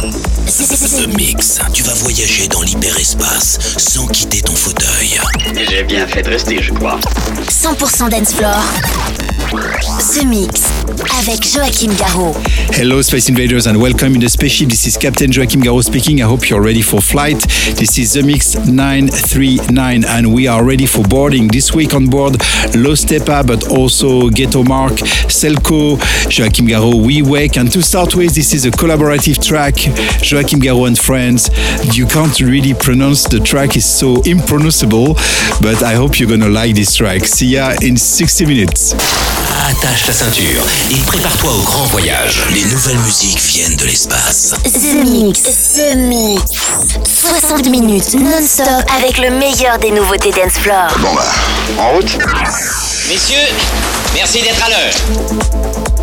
The Mix. Tu vas voyager dans l'hyperespace sans quitter ton fauteuil. J'ai bien fait de rester, je crois. 100% dance floor. The Mix avec Joachim Garraud. Hello, Space Invaders, and welcome in the spaceship. This is Captain Joachim Garraud speaking. I hope you're ready for flight. This is The Mix 939, and we are ready for boarding. This week on board, Los Tepa, but also Ghetto Mark, Selco, Joachim Garraud, We Wake. And to start with, this is a collaborative track, Joachim Garraud and Friends. You can't really pronounce the track, is so impronounceable, but I hope you're gonna like this track. See ya in 60 minutes. Attache ta ceinture et prépare-toi au grand voyage. Les nouvelles musiques viennent de l'espace. The Mix. The Mix. 60 minutes non-stop avec le meilleur des nouveautés dance floor. Bon bah, en route Messieurs, merci d'être à l'heure.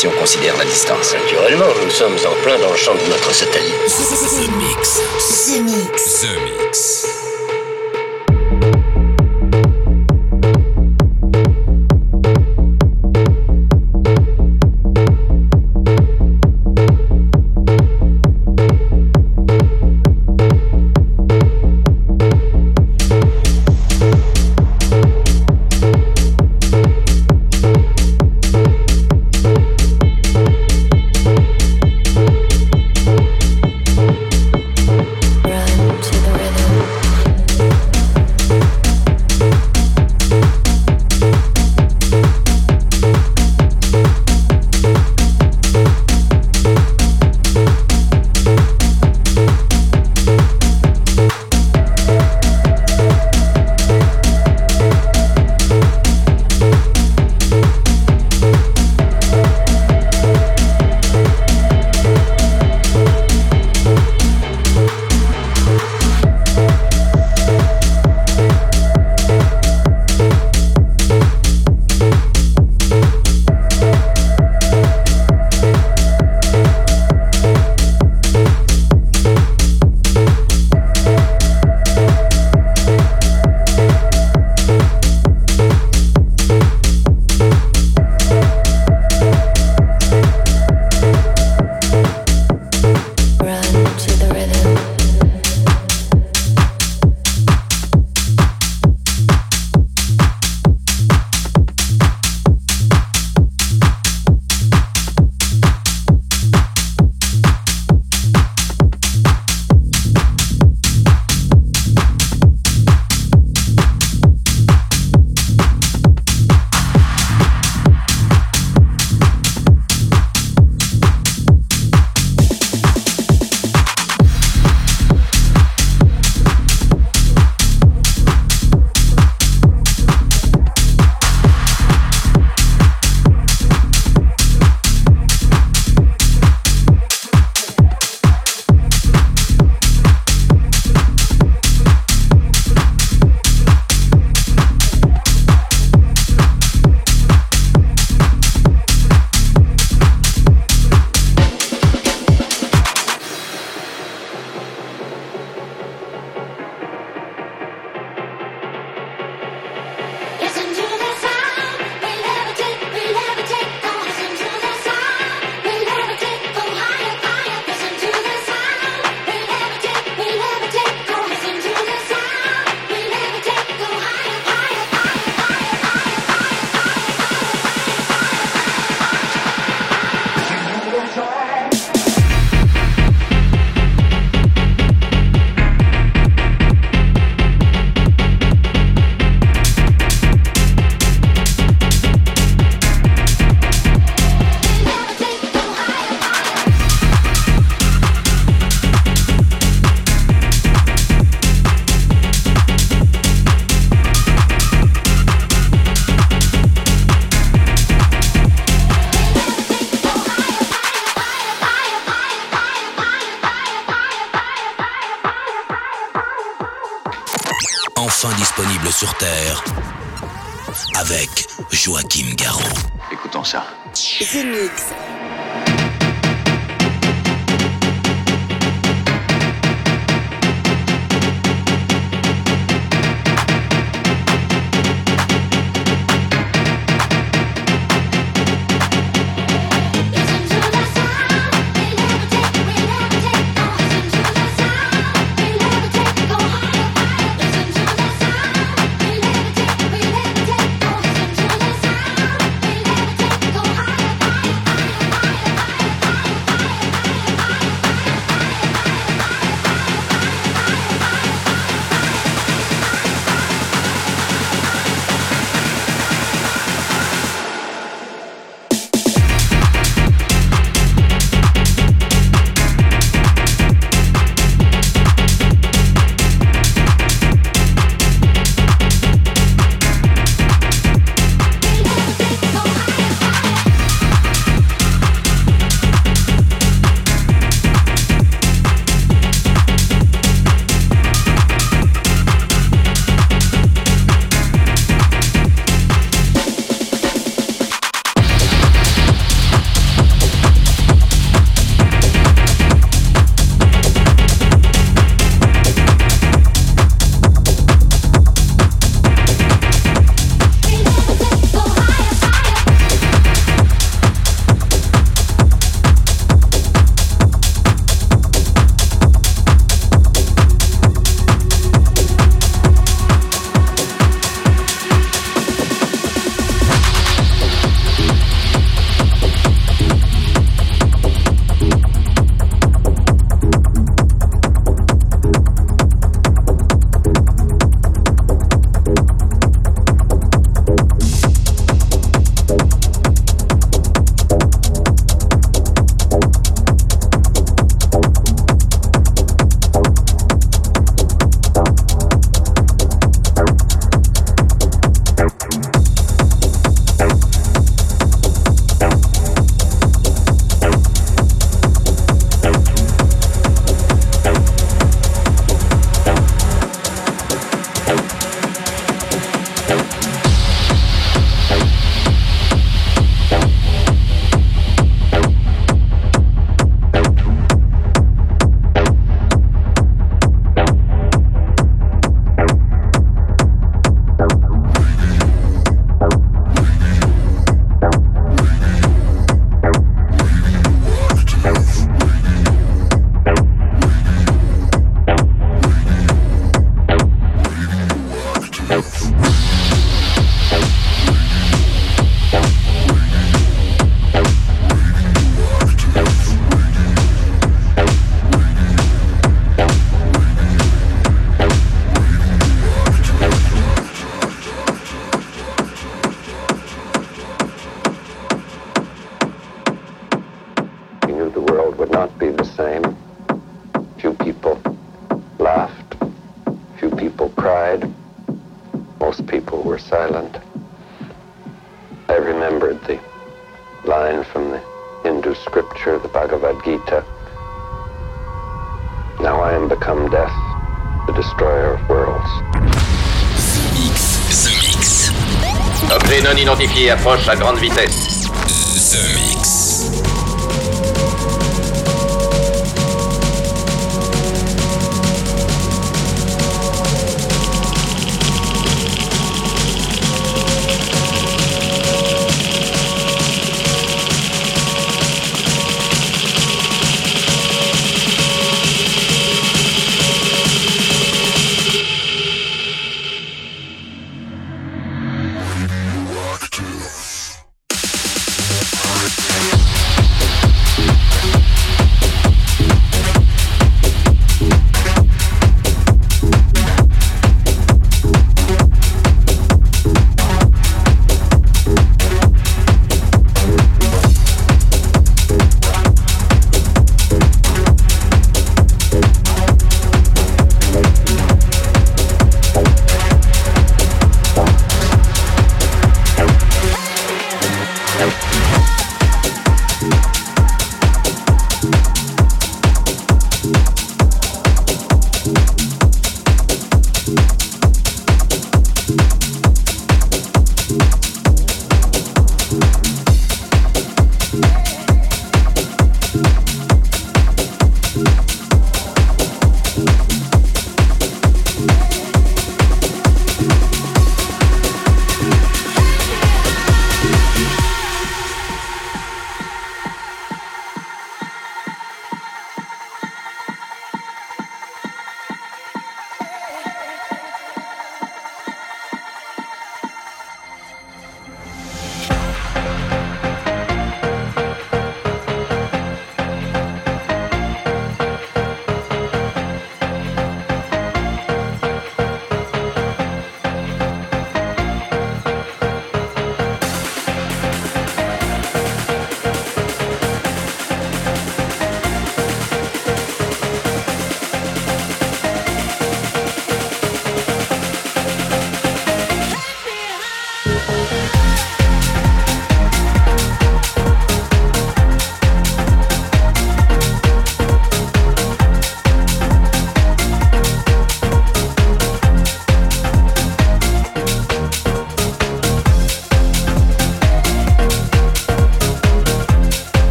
si on considère la distance. Naturellement, nous sommes en plein dans le champ de notre satellite. The Mix. The Mix. The Mix. sur Terre avec Joachim Garraud. Écoutons ça. Silent. I remembered the line from the Hindu scripture, the Bhagavad Gita. Now I am become death, the destroyer of worlds. The Mix. Objet non identifié approche à grande vitesse. The Mix.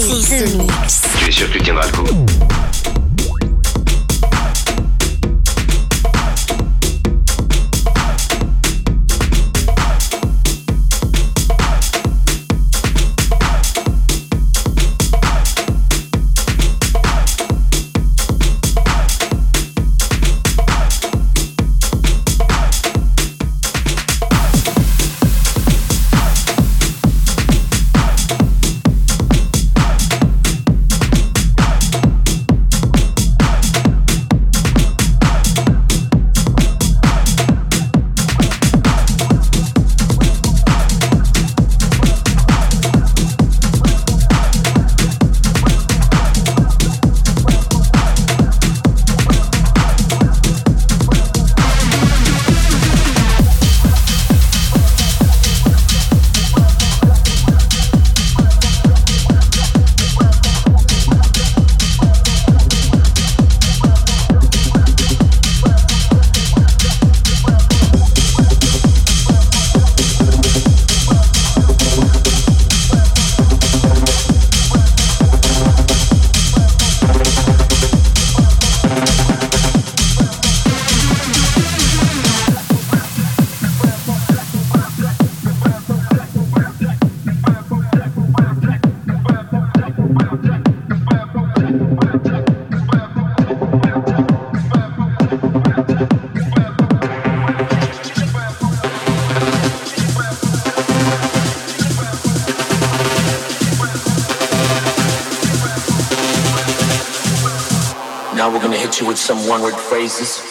第四。some one word phrases.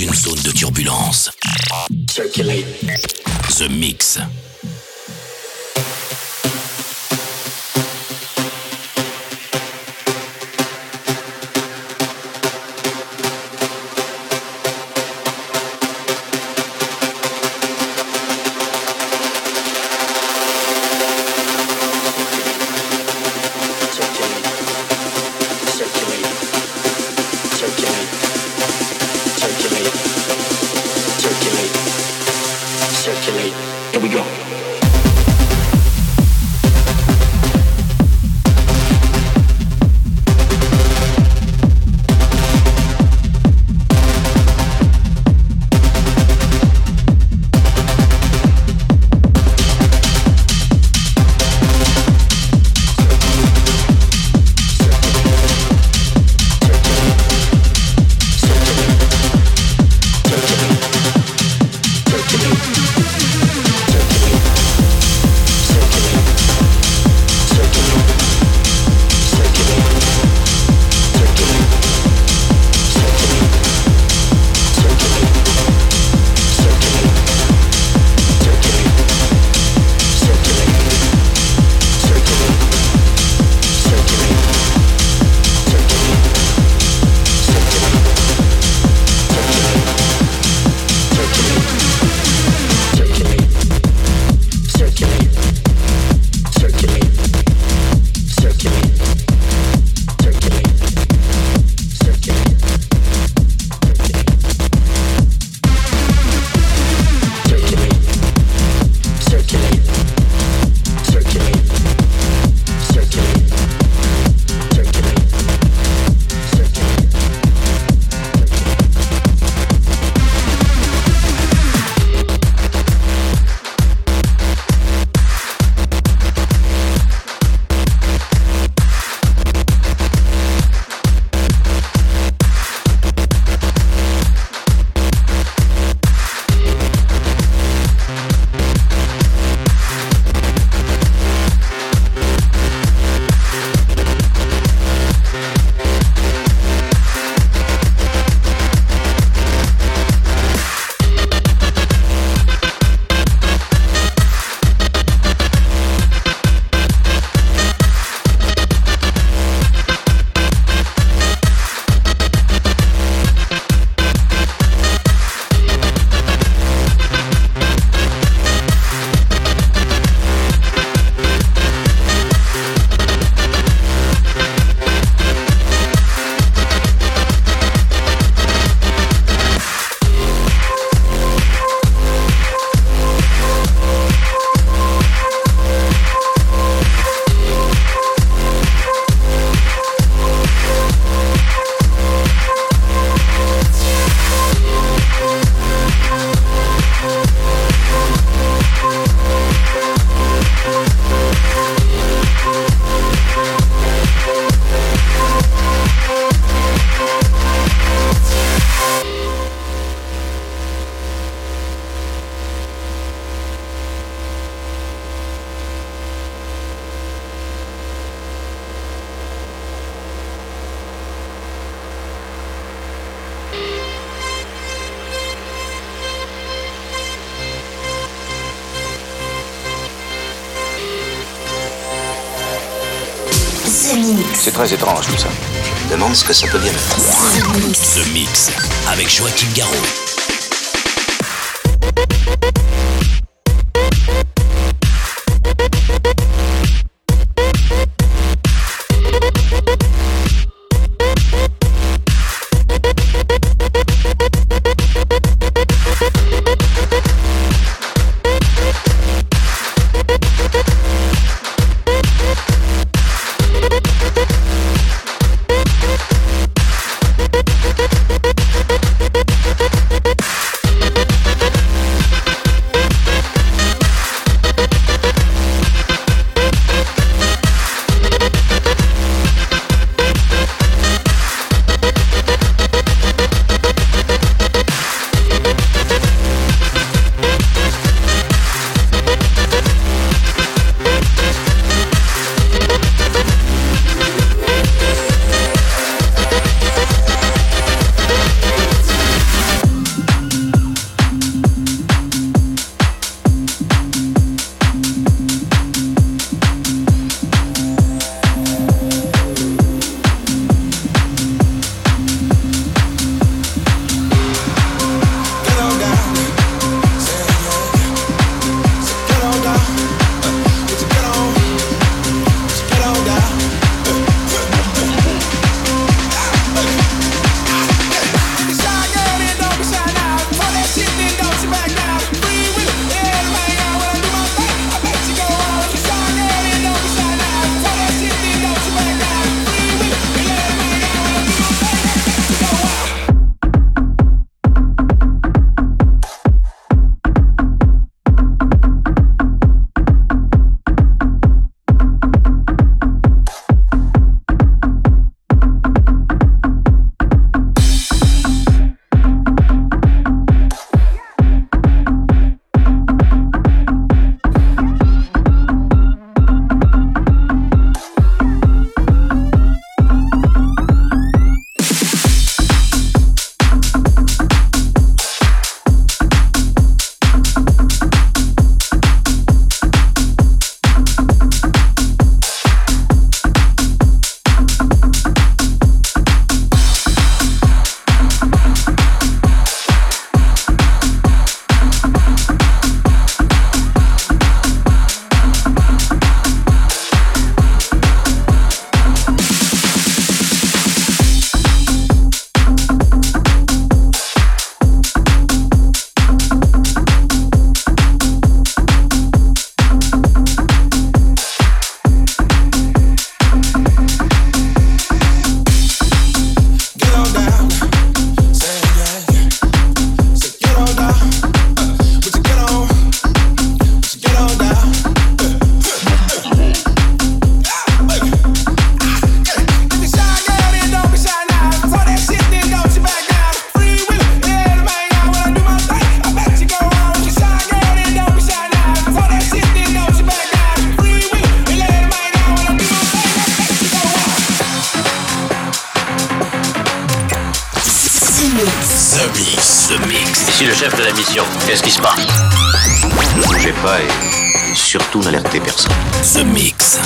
une zone de turbulence. Circulate. The Mix. The Mix. C'est très étrange tout ça. Je me demande ce que ça peut bien être. The Mix. The Mix avec Joachim Garraud. Ici le chef de la mission. Qu'est-ce qui se passe? Ne bougez pas et, et surtout n'alertez personne. The Mix.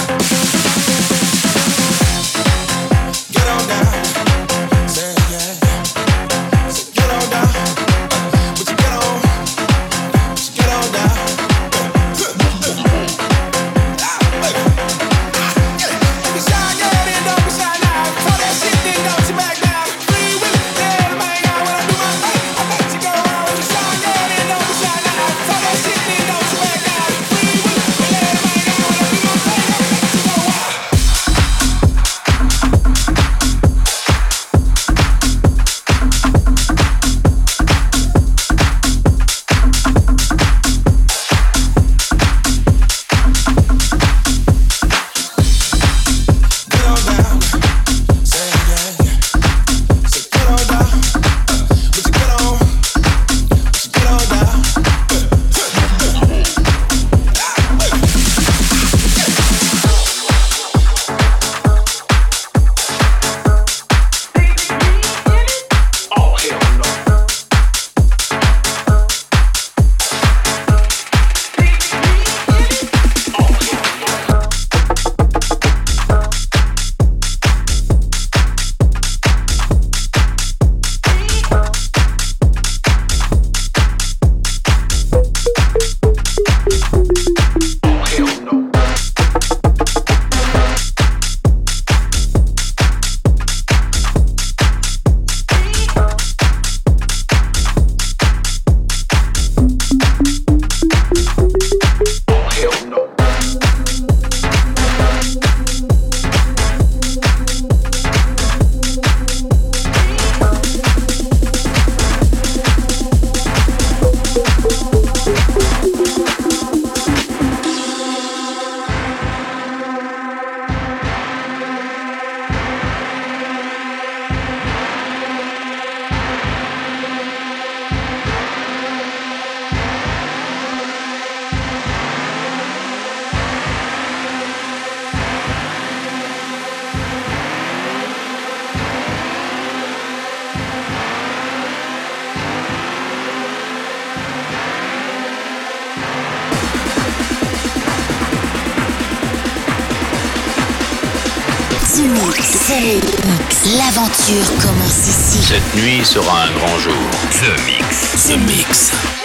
Cette nuit sera un grand jour. The Mix. The Mix.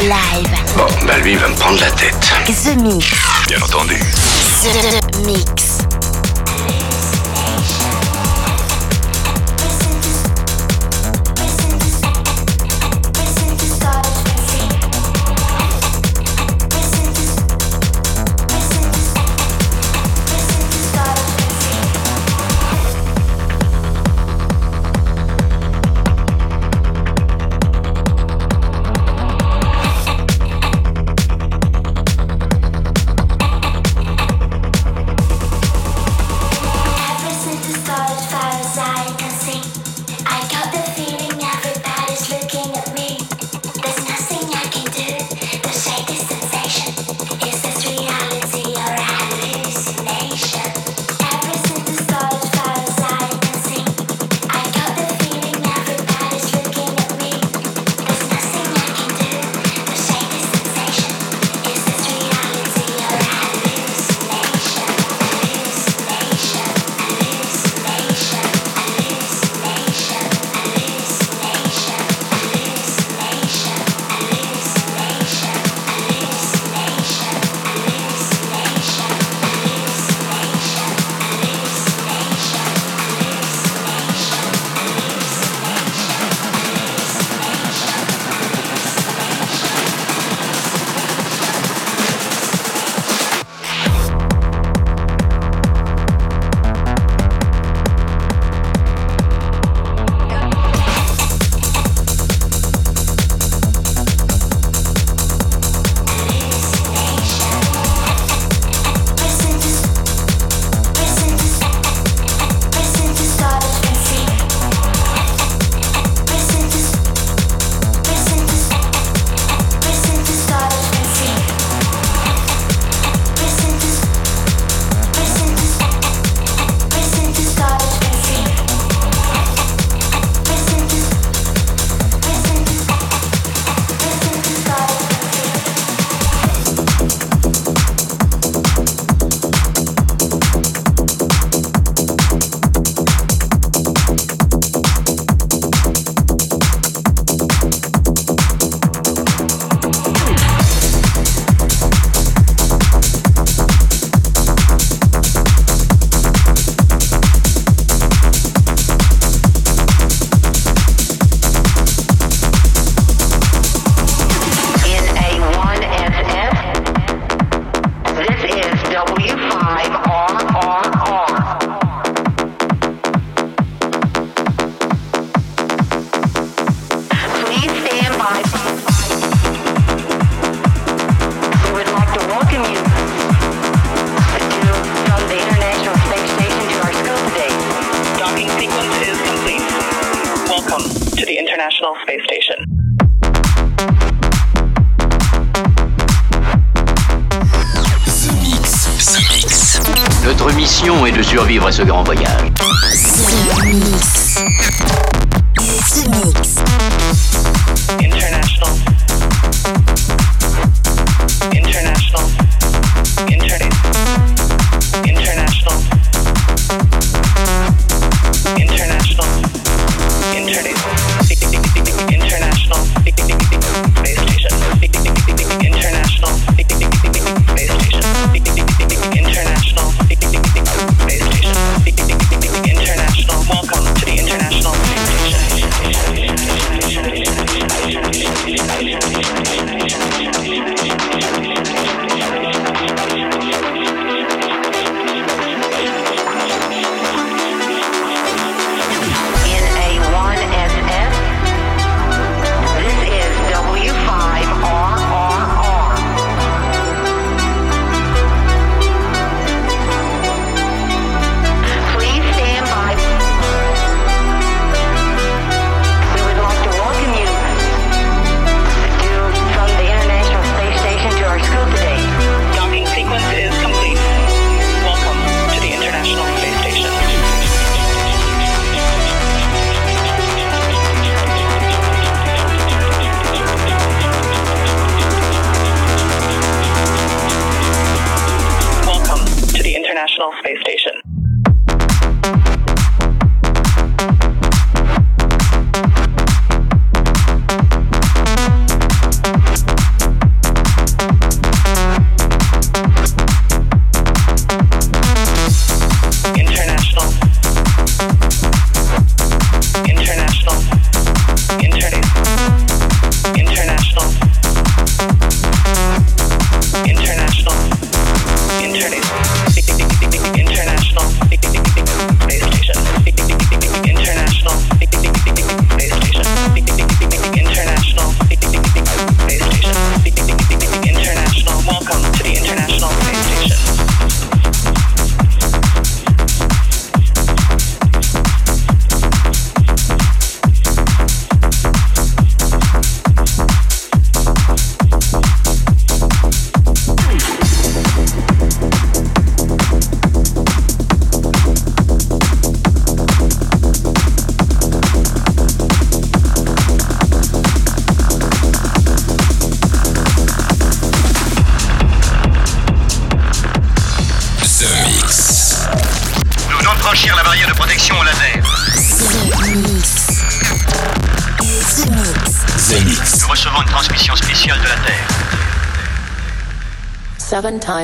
Live. Bon, bah lui, il va me prendre la tête. The Mix. Bien entendu. The Mix. À ce grand voyage.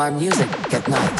our music at night.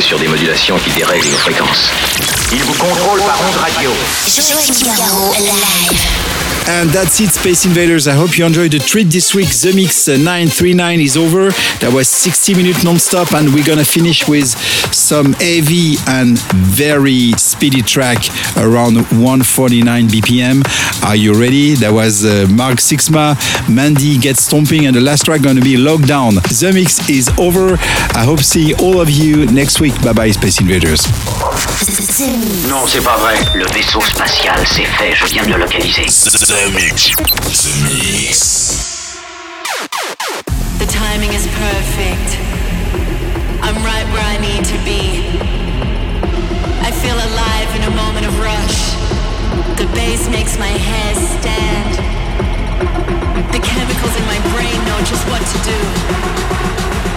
sur des modulations qui dérèglent nos fréquences. Il vous contrôle par radio. And that's it, Space Invaders. I hope you enjoyed the treat this week. The Mix 939 is over. That was 60 minutes non-stop, and we're gonna finish with some heavy and very speedy track around 149 BPM. Are You Ready? That was uh, Mark Sixma, Mandy Gets Stomping, and the last track going to be Lockdown. The mix is over. I hope see all of you next week. Bye bye, Space Invaders. Non, c'est pas vrai. Le vaisseau spatial, c'est fait. Je viens de le localiser. The Mix. The Mix. The bass makes my hair stand. The chemicals in my brain know just what to do.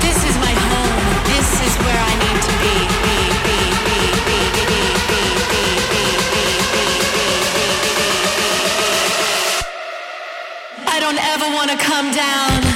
This is my home. This is where I need to be. Be. I don't ever want to come down.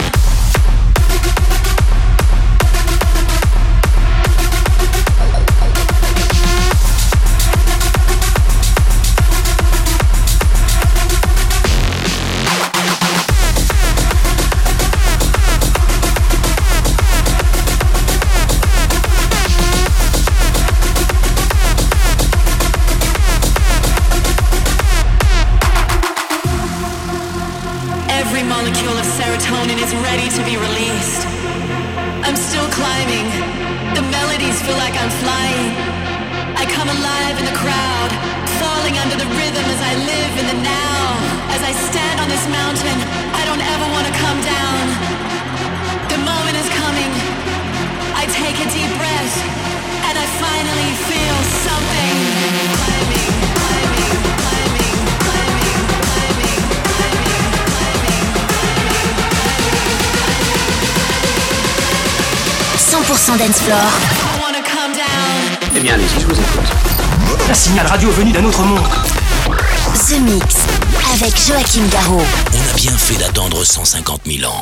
Signal radio venu d'un autre monde. The Mix avec Joachim Garraud. On a bien fait d'attendre 150 000 ans.